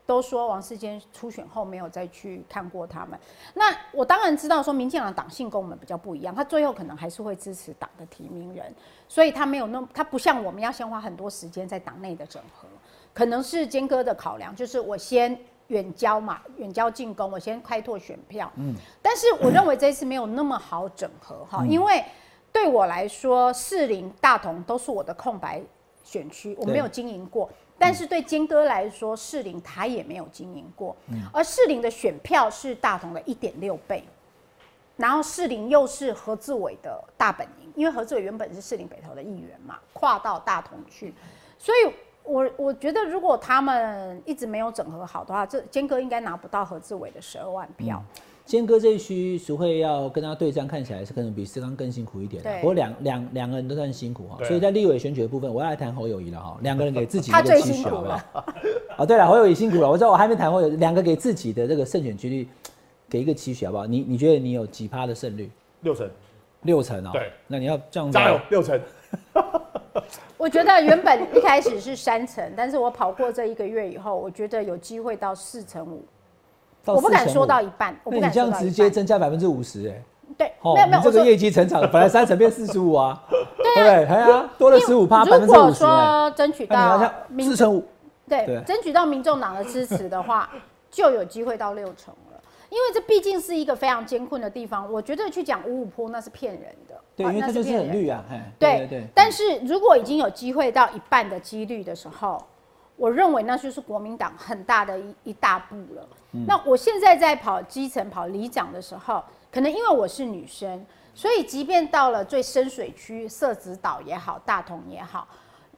都说王世坚初选后没有再去看过他们。那我当然知道说民进党的党性跟我们比较不一样，他最后可能还是会支持党的提名人，所以他没有那么他不像我们要先花很多时间在党内的整合，可能是坚哥的考量，就是我先。远交嘛，远交进攻，我先开拓选票。嗯，但是我认为这一次没有那么好整合哈，因为对我来说，士林、大同都是我的空白选区，我没有经营过。但是对坚哥来说，士林他也没有经营过，而士林的选票是大同的一点六倍，然后士林又是何志伟的大本营，因为何志伟原本是士林北投的议员嘛，跨到大同去，所以我我觉得如果他们一直没有整合好的话，这坚哥应该拿不到何志伟的十二万票。坚哥这一区淑慧要跟他对战，看起来是可能比思刚更辛苦一点不过两两两个人都算辛苦哈，对所以在立委选举的部分，我要来谈侯友谊了哈。两个人给自己一个期许辛苦好不好？哦，对了，侯友谊辛苦了，我知道我还没谈侯友谊，两个给自己的这个胜选几率给一个期许好不好？你你觉得你有几趴的胜率？六成，六成哦。对，那你要这样子加油，六成。我觉得原本一开始是三成，但是我跑过这一个月以后，我觉得有机会到四成五。到我不敢4.5说到一半，我不那你敢说到一这样直接。增加百分之五十哎。对，哦，没有没有，这个业绩成长本来三成变四十五啊，对不对？哎呀，多了十五趴，如果。说争取到四成五，对对争取到民众党的支持的话，就有机会到六成了。因为这毕竟是一个非常艰困的地方，我觉得去讲五五坡那是骗人的，对，啊因为它就是很绿啊，对对。但是如果已经有机会到一半的几率的时候，我认为那就是国民党很大的一一大步了。嗯那我现在在跑基层、跑里长的时候，可能因为我是女生，所以即便到了最深水区，社子岛也好，大同也好。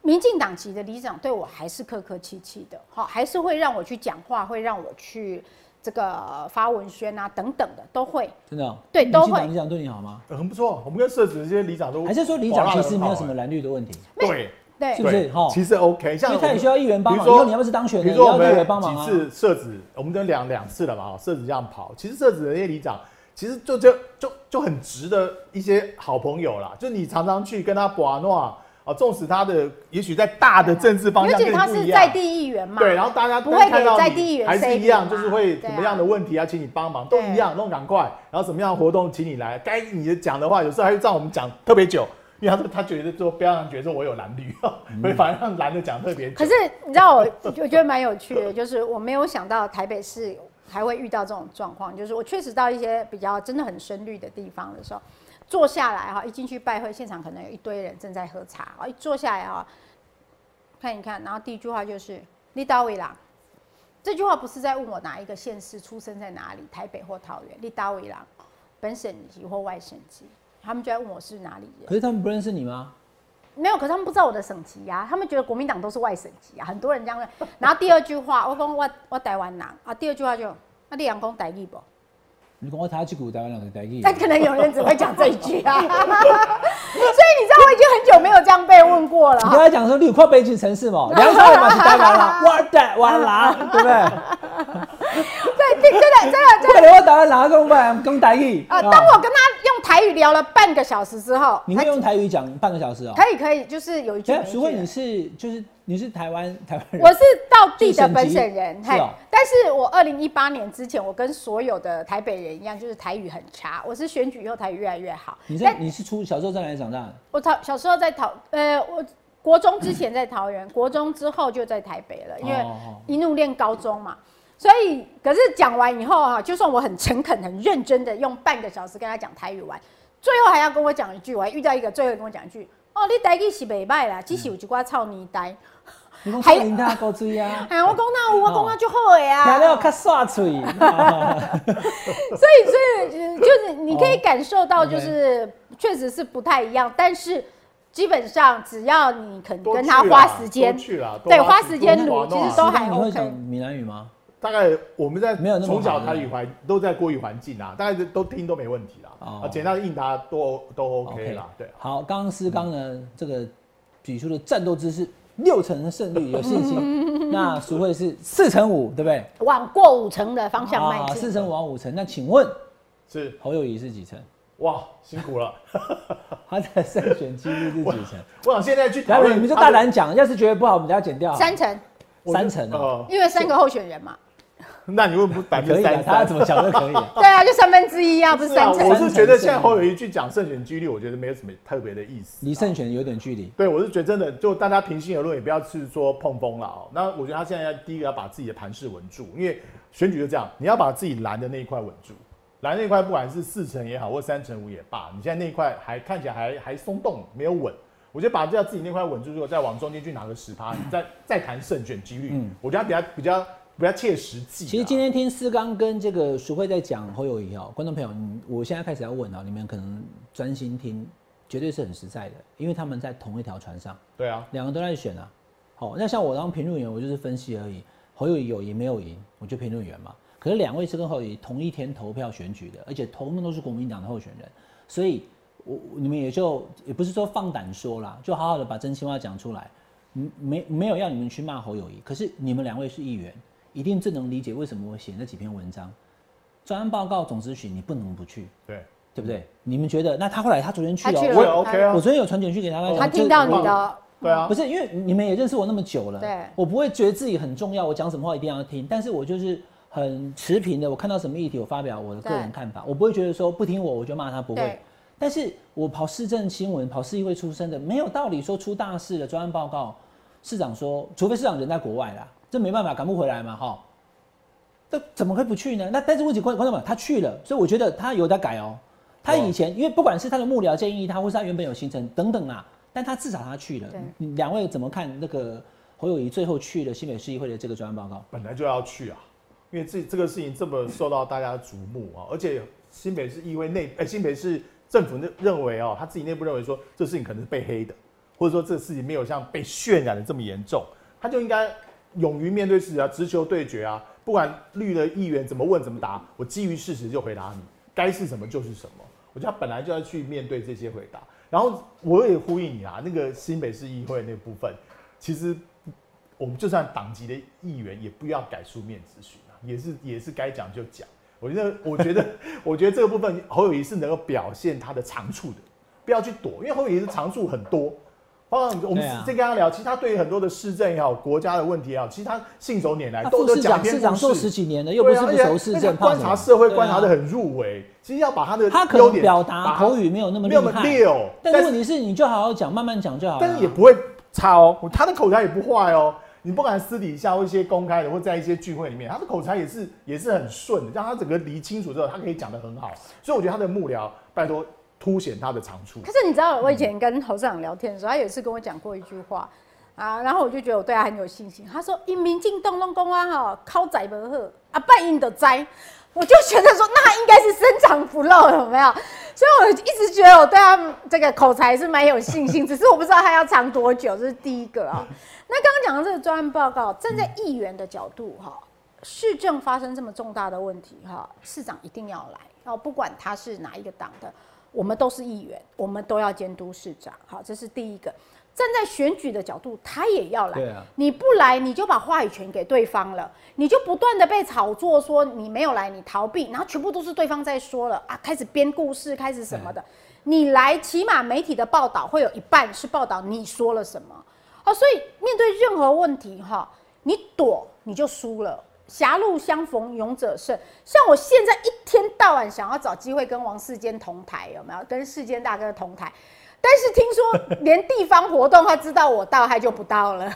民进党籍的里长对我还是客客气气的，好，还是会让我去讲话，会让我去这个发文宣啊等等的，都会。真的哦、对都会民进党里长对你好吗？呃很不错。我们跟社子这些里长都还是说里长其实没有什么蓝绿的问题？对。对。是不是？哈。其实 OK，像他也需要议员帮忙。比如说以后你要不是当选人，比如说我也要立委们帮忙啊。几次设子，我们都两两次了嘛，哈，设子这样跑，其实设子的那些里长，其实就就就就很值得一些好朋友啦，就你常常去跟他玩诺啊，纵使他的也许在大的政治方而向跟且他你不一样，是在地议员嘛，对，然后大家不会给但看到在地议员你还是一样，就是会对啊。什么样的问题要请你帮忙，都一样，弄赶快，然后什么样的活动请你来，该你的讲的话，有时候还会让我们讲特别久，因为他说他觉得说不要让人觉得说我有蓝绿，所以 反而让蓝的讲特别。可是 你知道我，我觉得蛮有趣的，就是我没有想到台北市还会遇到这种状况，就是我确实到一些比较真的很深绿的地方的时候，坐下来哈，一进去拜会现场可能有一堆人正在喝茶，啊，一坐下来哈，看一看，然后第一句话就是“你到位啦”，这句话不是在问我哪一个县市出生在哪里，台北或桃园，你到位啦，本省籍或外省籍，他们就在问我是哪里人。可是他们不认识你吗？没有，可是他们不知道我的省级呀、他们觉得国民党都是外省级啊，很多人这样认。然后第二句话，我讲我我台湾人啊，第二句话就，那你讲讲台语不？你跟我他去古台湾两个台语。但可能有人只会讲这一句啊，所以你知道我已经很久没有这样被问过了你跟哈。他讲说，你有跨北京城市嘛？梁朝伟嘛是台湾啦，我台湾啦，对不对？对，真的真的真快点，我台湾啦，跟我们讲台语的啊！当我跟他用台语聊了半个小时之后，他你会用台语讲半个小时哦。可以可以，就是有一句对啊，没一淑慧，你是就是你是台湾台湾人，我是道地的本省人，嘿是哦，但是我二零一八年之前，我跟所有的台北人一样，就是台语很差。我是选举以后台语越来越好。你在你是出小时候在哪里长大的？我桃小时候在桃，呃，我国中之前在桃园，国中之后就在台北了，因为一路念高中嘛。所以，可是讲完以后啊，就算我很诚恳、很认真的用半个小时跟他讲台语完，最后还要跟我讲一句，我还遇到一个最后跟我讲一句，哦，你台语是袂歹啦，只是有一寡臭泥呆。你讲还少林他高追啊，哎呀，我讲那有，我讲那就好的听啊。了较刷嘴。所以，所以呃就是你可以感受到，哦就 是确实是不太一样，但是基本上只要你肯跟他花时间对花时间努，其玩实都还你会 OK 讲。闽南语吗？大概我们在没有那么从小好台语环都在国语环境啊，大概都听都没问题啦。哦啊，简单的应答都都 OK 啦，对。好，刚刚思刚呢，这个举出的战斗姿势六成的胜率有信心，那淑慧是四成五，对不对？往过五成的方向迈。四成五往五成。那请问是侯友谊是几成？哇，辛苦了。他的胜选几率是几成？我想现在去讨论，来你们就大胆讲，要是觉得不好，我们就要剪掉。三成，三成哦，呃因为三个候选人嘛。那你为什么不百分之三十三他要怎？么想都可以。对啊，就三分之一啊，不是三成。我是觉得现在侯友谊去讲胜选几率，我觉得没有什么特别的意思。离胜选有点距离。对，我是觉得真的，就大家平心而论，也不要去说碰风了哦。那我觉得他现在要第一个要把自己的盘势稳住，因为选举就这样，你要把自己蓝的那一块稳住。蓝那一块不管是四成也好，或三成五也罢，你现在那一块还看起来还还松动，没有稳。我觉得把这自己那块稳住如果，再往中间去拿个十趴，你再再谈胜选几率，嗯我觉得他比较比较比较切实际啊。其实今天听思刚跟这个淑慧在讲侯友谊哦，观众朋友，你我现在开始要问哦，你们可能专心听，绝对是很实在的，因为他们在同一条船上，对啊，两个都在选啊。好，那像我当评论员，我就是分析而已。侯友谊有赢没有赢，我就评论员嘛。可是两位是跟侯友谊同一天投票选举的，而且同样都是国民党的候选人，所以我你们也就也不是说放胆说啦，就好好的把真心话讲出来。嗯没没有要你们去骂侯友谊，可是你们两位是议员，一定最能理解为什么我写那几篇文章。专案报告总咨询你不能不去，对，对不对？你们觉得？那他后来他昨天去了，我也我 OK 啊我。昨天有传简讯给他，他他听到你的，对啊不，是因为你们也认识我那么久了，对我不会觉得自己很重要，我讲什么话一定要听，但是我就是很持平的，我看到什么议题，我发表我的个人看法，我不会觉得说不听我我就骂他，不会。但是我跑市政新闻、跑市议会出身的，没有道理说出大事的专案报告，市长说，除非市长人在国外啦，这没办法赶不回来嘛，哈。这怎么会不去呢？那但是问题观观众们，他去了，所以我觉得他有在改哦。他以前因为不管是他的幕僚建议他，或是他原本有行程等等啊，但他至少他去了两位怎么看那个侯友谊最后去了新北市议会的这个专案报告？本来就要去啊，因为这这个事情这么受到大家瞩目啊，而且新北市议会内，哎、新北市政府认认为哦，他自己内部认为说这事情可能是被黑的，或者说这个事情没有像被渲染的这么严重，他就应该勇于面对事实啊，直球对决啊，不管绿的议员怎么问怎么答，我基于事实就回答你，该是什么就是什么。我觉得他本来就要去面对这些回答，然后我也呼应你啊，那个新北市议会那部分，其实我们就算党籍的议员，也不要改书面咨询啊，也是也是该讲就讲。我觉得，我觉得，我觉得这个部分侯友谊是能够表现他的长处的，不要去躲，因为侯友谊的长处很多。包括我们再跟他聊，其实他对于很多的市政也好，国家的问题也好，其实他信手拈来，都都讲市长做十几年了，又不是不熟市政，观察社会观察的很入微。其实要把他的他可能表达口语没有那么没有那么厉害，溜，但是问题是你就好好讲，慢慢讲就好了。但是也不会差哦，他的口才也不坏哦。你不管私底下或一些公开的，或在一些聚会里面，他的口才也是也是很顺的，让他整个理清楚之后，他可以讲得很好。所以我觉得他的幕僚，拜托凸显他的长处可。是你知道，我以前跟侯市长聊天的时候，他有一次跟我讲过一句话啊，然后我就觉得我对他很有信心。他说：“因民进党拢讲啊，哈，靠宰不好，啊，半因的灾。”我就觉得说，那应该是深藏不露，有没有？所以我一直觉得我对他这个口才是蛮有信心，只是我不知道他要藏多久，这是第一个啊。那刚刚讲的这个专案报告，站在议员的角度哈，市政发生这么重大的问题哈，市长一定要来哦，不管他是哪一个党的，我们都是议员，我们都要监督市长。好，这是第一个。站在选举的角度，他也要来。啊你不来，你就把话语权给对方了，你就不断的被炒作说你没有来，你逃避，然后全部都是对方在说了啊，开始编故事，开始什么的。你来，起码媒体的报道会有一半是报道你说了什么。哦，所以面对任何问题哈，你躲你就输了。狭路相逢勇者胜。像我现在一天到晚想要找机会跟王世坚同台，有没有？跟世坚大哥同台，但是听说连地方活动他知道我到，他就不到了。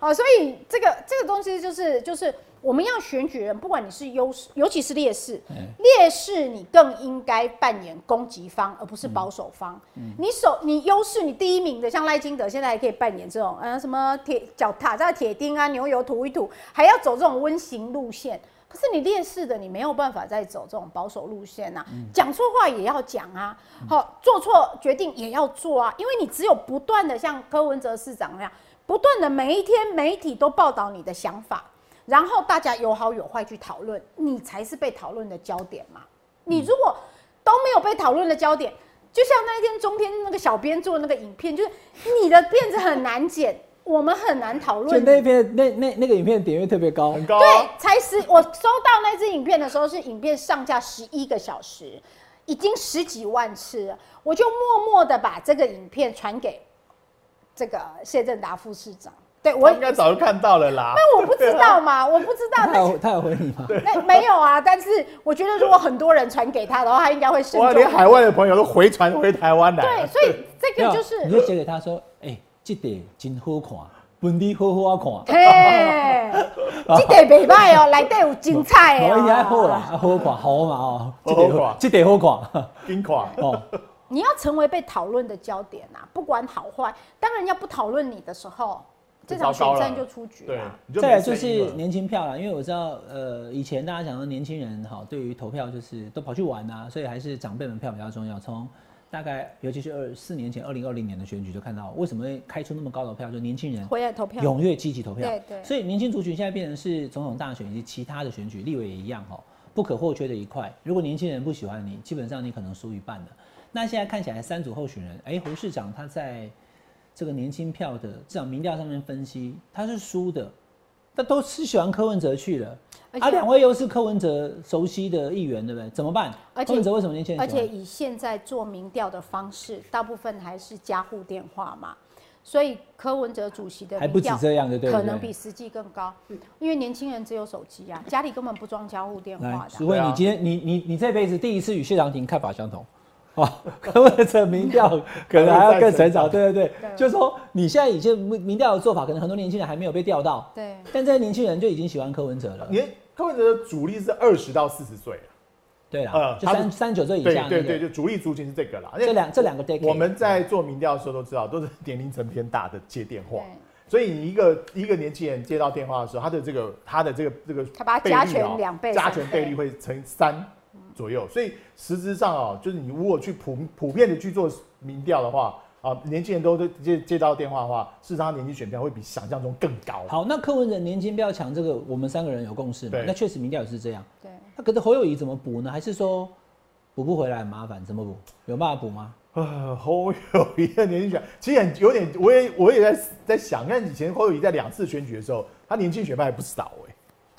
哦，所以这个这个东西就是就是我们要选举人，不管你是优势，尤其是劣势，劣势你更应该扮演攻击方，而不是保守方。你守你优势，你第一名的，像赖清德现在还可以扮演这种，呃，什么铁脚踏在铁钉啊，牛油涂一涂，还要走这种温行路线。可是你劣势的，你没有办法再走这种保守路线呐、讲错话也要讲啊，好、做错决定也要做啊，因为你只有不断的像柯文哲市长那样，不断的每一天媒体都报道你的想法，然后大家有好有坏去讨论，你才是被讨论的焦点嘛。你如果都没有被讨论的焦点，就像那一天中天那个小编做的那个影片，就是你的辫子很难剪，我们很难讨就论。那片那那那个影片点阅特别高，很高、对啊，，才十，我收到那支影片的时候是影片上架十一个小时，已经十几万次了，我就默默的把这个影片传给这个谢振达副市长。对我我应该早就看到了啦。那我不知道嘛，我不知道，他那有他有回你吗？那没有啊。但是我觉得如果很多人传给他的话，他应该会慎哇，重。连海外的朋友都回传回台湾来对，所以这个就是你就写给他说，哎，这得真好看，本地好好看。嘿，这得袂歹哦，内底有精彩哦应该好啦，好看，好嘛哦，这好看得好，这得好看真看，哦。你要成为被讨论的焦点啊，不管好坏。当人家不讨论你的时候，这场选战就出局对了。，你就再来就是年轻票了，因为我知道，呃，以前大家讲说年轻人哈，对于投票就是都跑去玩啊，所以还是长辈们票比较重要。从大概尤其是二四年前，二零二零年的选举就看到为什么会开出那么高的票，就年轻人回来投票。踊跃积极投票。对对所以年轻族群现在变成是总统大选以及其他的选举，立委也一样哈，不可或缺的一块。如果年轻人不喜欢你，基本上你可能输一半的。那现在看起来三组候选人，哎、胡市长他在这个年轻票的至少民调上面分析，他是输的，他都是喜欢柯文哲去了。啊，两位又是柯文哲熟悉的议员，对不对？怎么办？柯文哲为什么年轻人而？且以现在做民调的方式，大部分还是加户电话嘛，所以柯文哲主席的还不止这样的，对？可能比实际更高，因为年轻人只有手机啊，家里根本不装交互电来话，的淑慧，对啊你今天你你你这辈子第一次与谢长廷看法相同，啊，柯文哲民调可能还要更成长，对对对，就是说你现在已经民民调的做法，可能很多年轻人还没有被调到，对。但这些年轻人就已经喜欢柯文哲了。你柯文哲的主力是二十到四十岁，对啦，就三三十九岁以下，对对对，就主力族群是这个啦。这两这两个 decade，我们在做民调的时候都知道，都是 年龄层偏大的接电话，所以你一个一个年轻人接到电话的时候，他的这个他的这个这个他把它加权两倍加权倍率会乘三左右，所以实质上哦，就是你如果去普普遍的去做民调的话。啊，年轻人都都接接到电话的话，事实上他年轻选票会比想象中更高。好，那柯文哲年轻不要强，这个我们三个人有共识嘛对？那确实民调也是这样。对，那可是侯友谊怎么补呢？还是说补不回来很麻烦？怎么补？有办法补吗？呃，侯友谊的年轻选，其实很有点，我也我也在在想，看以前侯友谊在两次选举的时候，他年轻选票还不少哎、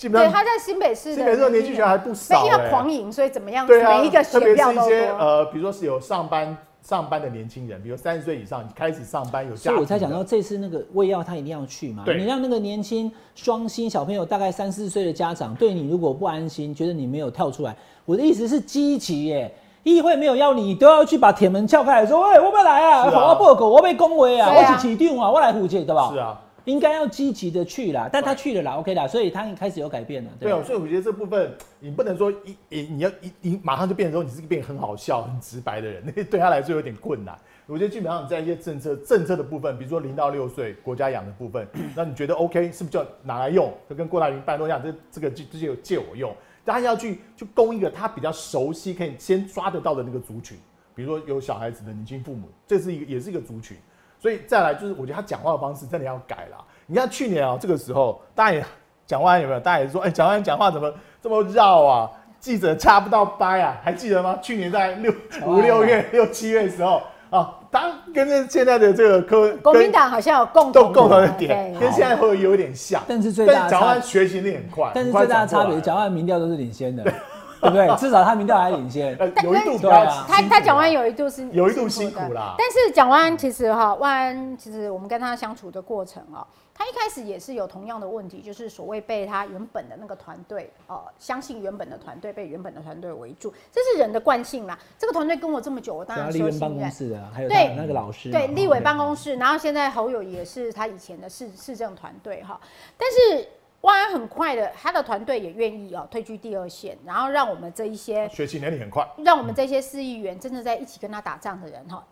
基本对，他在新北市的新北市的年轻选还不对，少、因为欸，狂赢，所以怎么样？对啊，每一个特别是一选票都多。些呃，比如说是有上班上班的年轻人，比如三十岁以上开始上班有家庭，所以我才讲到这次那个胃药他一定要去嘛。对你让那个年轻双薪小朋友，大概三四岁的家长，对你如果不安心，觉得你没有跳出来，我的意思是积极耶。议会没有要你，都要去把铁门撬开来说，喂，我要来啊，好啊我要报告，我要被恭维啊，对啊我是起定啊，我来护戒，对吧？是啊，应该要积极的去啦，但他去了啦，OK 啦，所以他开始有改变了，对吧对啊，所以我觉得这部分你不能说一你你要一你马上就变成说你是个变很好笑、很直白的人，那 对他来说有点困难。我觉得基本上你在一些政策政策的部分，比如说零到六岁国家养的部分，那你觉得 OK 是不是就拿来用？就跟郭台铭办都一样，这这个就就借我用。大家要去去供一个他比较熟悉、可以先抓得到的那个族群，比如说有小孩子的年轻父母，这是一个也是一个族群。所以再来就是，我觉得他讲话的方式真的要改啦。你看去年啊、这个时候大家也蒋万安有没有？大家也说，哎、蒋万安讲话怎么这么绕啊？记者插不到掰啊，还记得吗？去年在六五六月、六七月的时候啊，他跟着现在的这个科国民党好像有共同共同的点，跟现在会有点像。但是最大但蒋万学习力很快，但是最大的差别，蒋万民调都是领先的，对不对？至少他民调还领先。呃有一度对啊他他讲完有一度是有一度辛的苦啦但是讲完其实哈，万安其实我们跟他相处的过程啊，他一开始也是有同样的问题，就是所谓被他原本的那个团队呃，相信原本的团队被原本的团队围住，这是人的惯性啦。这个团队跟我这么久，我当然说立院办信任。公室的啊，还有对那个老师，对，哦立委办公室，然后现在侯友也是他以前的市市政团队哈，但是万安很快的，他的团队也愿意哦退居第二线，然后让我们这一些学习能力很快。让我们这些市议员真的在一起跟他打仗的人哈，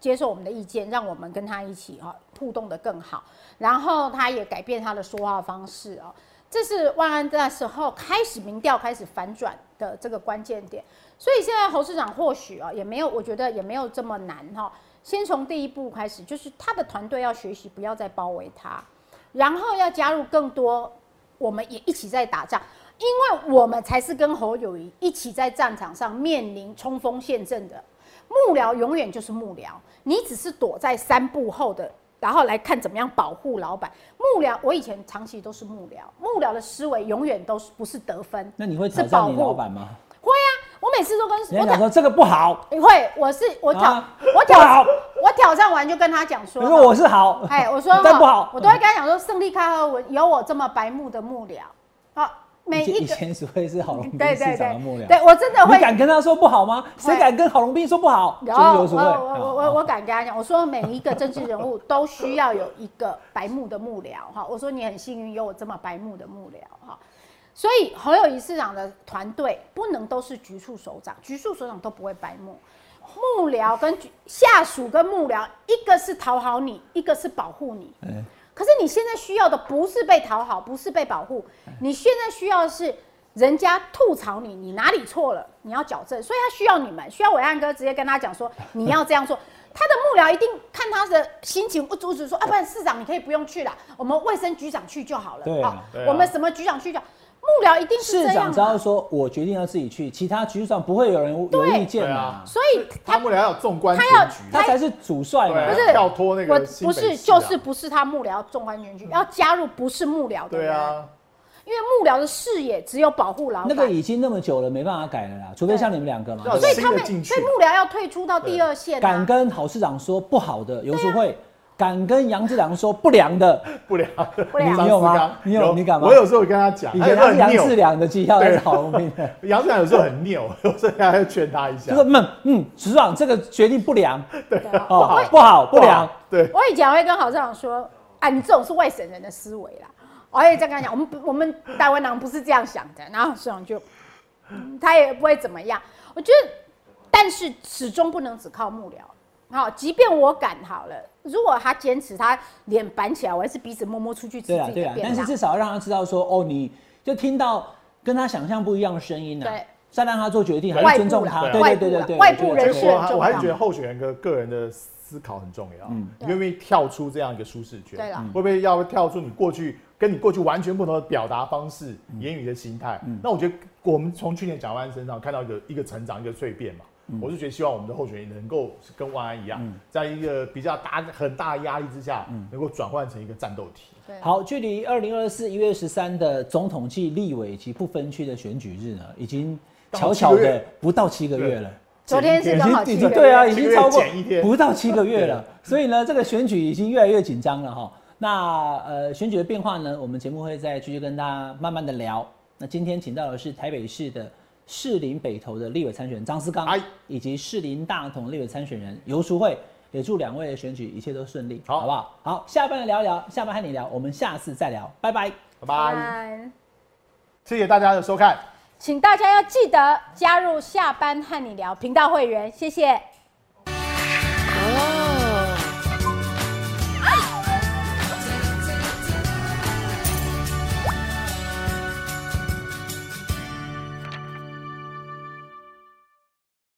接受我们的意见，让我们跟他一起哈互动的更好。然后他也改变他的说话方式哦，这是万安那时候开始民调开始反转的这个关键点。所以现在侯市长或许啊也没有，我觉得也没有这么难哈。先从第一步开始，就是他的团队要学习，不要再包围他，然后要加入更多，我们也一起在打仗。因为我们才是跟侯友谊一起在战场上面临冲锋陷阵的幕僚，永远就是幕僚，你只是躲在三步后的，然后来看怎么样保护老板。幕僚，我以前长期都是幕僚，幕僚的思维永远都是不是得分，那你会挑是保战你老护。板吗？我每次都跟我挑人家讲说这个不好，你会，我是我挑、啊我挑好我挑战完就跟他讲说，你说我是好，哎，我说 但不好，我都会跟他讲说，胜利开和我有我这么白目的幕僚，好，每一个前只会是郝龙斌对对市长的幕僚，对对我真的会你敢跟他说不好吗？谁敢跟郝龙斌说不好？我我我我我敢跟他讲，我说每一个政治人物都需要有一个白目的幕僚哈。我说你很幸运有我这么白目的幕僚哈。所以侯友谊市长的团队不能都是局处首长，局处首长都不会白目。幕僚跟局下属跟幕僚，一个是讨好你，一个是保护你。哎可是你现在需要的不是被讨好，不是被保护，你现在需要的是人家吐槽你，你哪里错了，你要矫正。所以他需要你们，需要伟岸哥直接跟他讲说，你要这样做。他的幕僚一定看他的心情不阻止说，啊，不然市长你可以不用去了，我们卫生局长去就好了。对我们什么局长去就好。幕僚一定是市这样长只要说我决定要自己去，其他局长不会有人有意见啊，所以他幕僚要有纵观他要全局，他才是主帅嘛。啊不是跳脱那我个新不是北市啊。就是不是他幕僚纵观全局，要加入不是幕僚的人，对啊，因为幕僚的视野只有保护老板。那个已经那么久了，没办法改了啦，除非像你们两个嘛，对不对所以他们，新的进去。所以幕僚要退出到第二线、敢啊。跟郝市长说不好的游淑慧，敢跟杨志良说不良的，不良。不良。你有吗？你有你敢吗？我有时候会跟他讲，以前他是杨志良的绩效还是郝龙斌的，杨志良有时候很拗，有时候还要劝他一下。就，是嗯嗯，市长这个决定不良。对不好，不好不良，对，我以前会跟郝市长说，啊，你这种是外省人的思维啦。我也这样跟他讲，我们不我们台湾人不是这样想的，然后市长就、嗯他也不会怎么样。我觉得，但是始终不能只靠幕僚。好，即便我敢好了，如果他坚持，他脸板起来，我还是鼻子摸摸出去吃对啊，对啊，自己的便当。但是至少要让他知道说，哦，你就听到跟他想象不一样的声音呢、啊，对，再让他做决定，还是尊重他，啦对对对对对，外部人士很重我还我还要觉得候选人的个人的思考很重要，嗯你愿不愿意跳出这样一个舒适圈？对了会不会要跳出你过去跟你过去完全不同的表达方式、言语的心态？那我觉得我们从去年蒋万身上看到一个一个成长、一个蜕变嘛。我是觉得希望我们的候选人能够跟万安一样，在一个比较大很大的压力之下，能够转换成一个战斗体。对。好，距离二零二四一月十三的总统暨立委及不分区的选举日呢，已经悄悄的不到七个月了。昨天是已刚好经对啊，已经超过不到七个月了，所以呢，这个选举已经越来越紧张了哈。那呃，选举的变化呢，我们节目会再继续跟大家慢慢的聊。那今天请到的是台北市的士林北投的立委参选人张思刚哎，以及士林大同立委参选人游淑慧，也祝两位的选举一切都顺利，好好不好？好，下班聊一聊，下班和你聊，我们下次再聊，拜拜。拜拜，拜。谢谢大家的收看。请大家要记得加入下班和你聊频道会员，谢谢。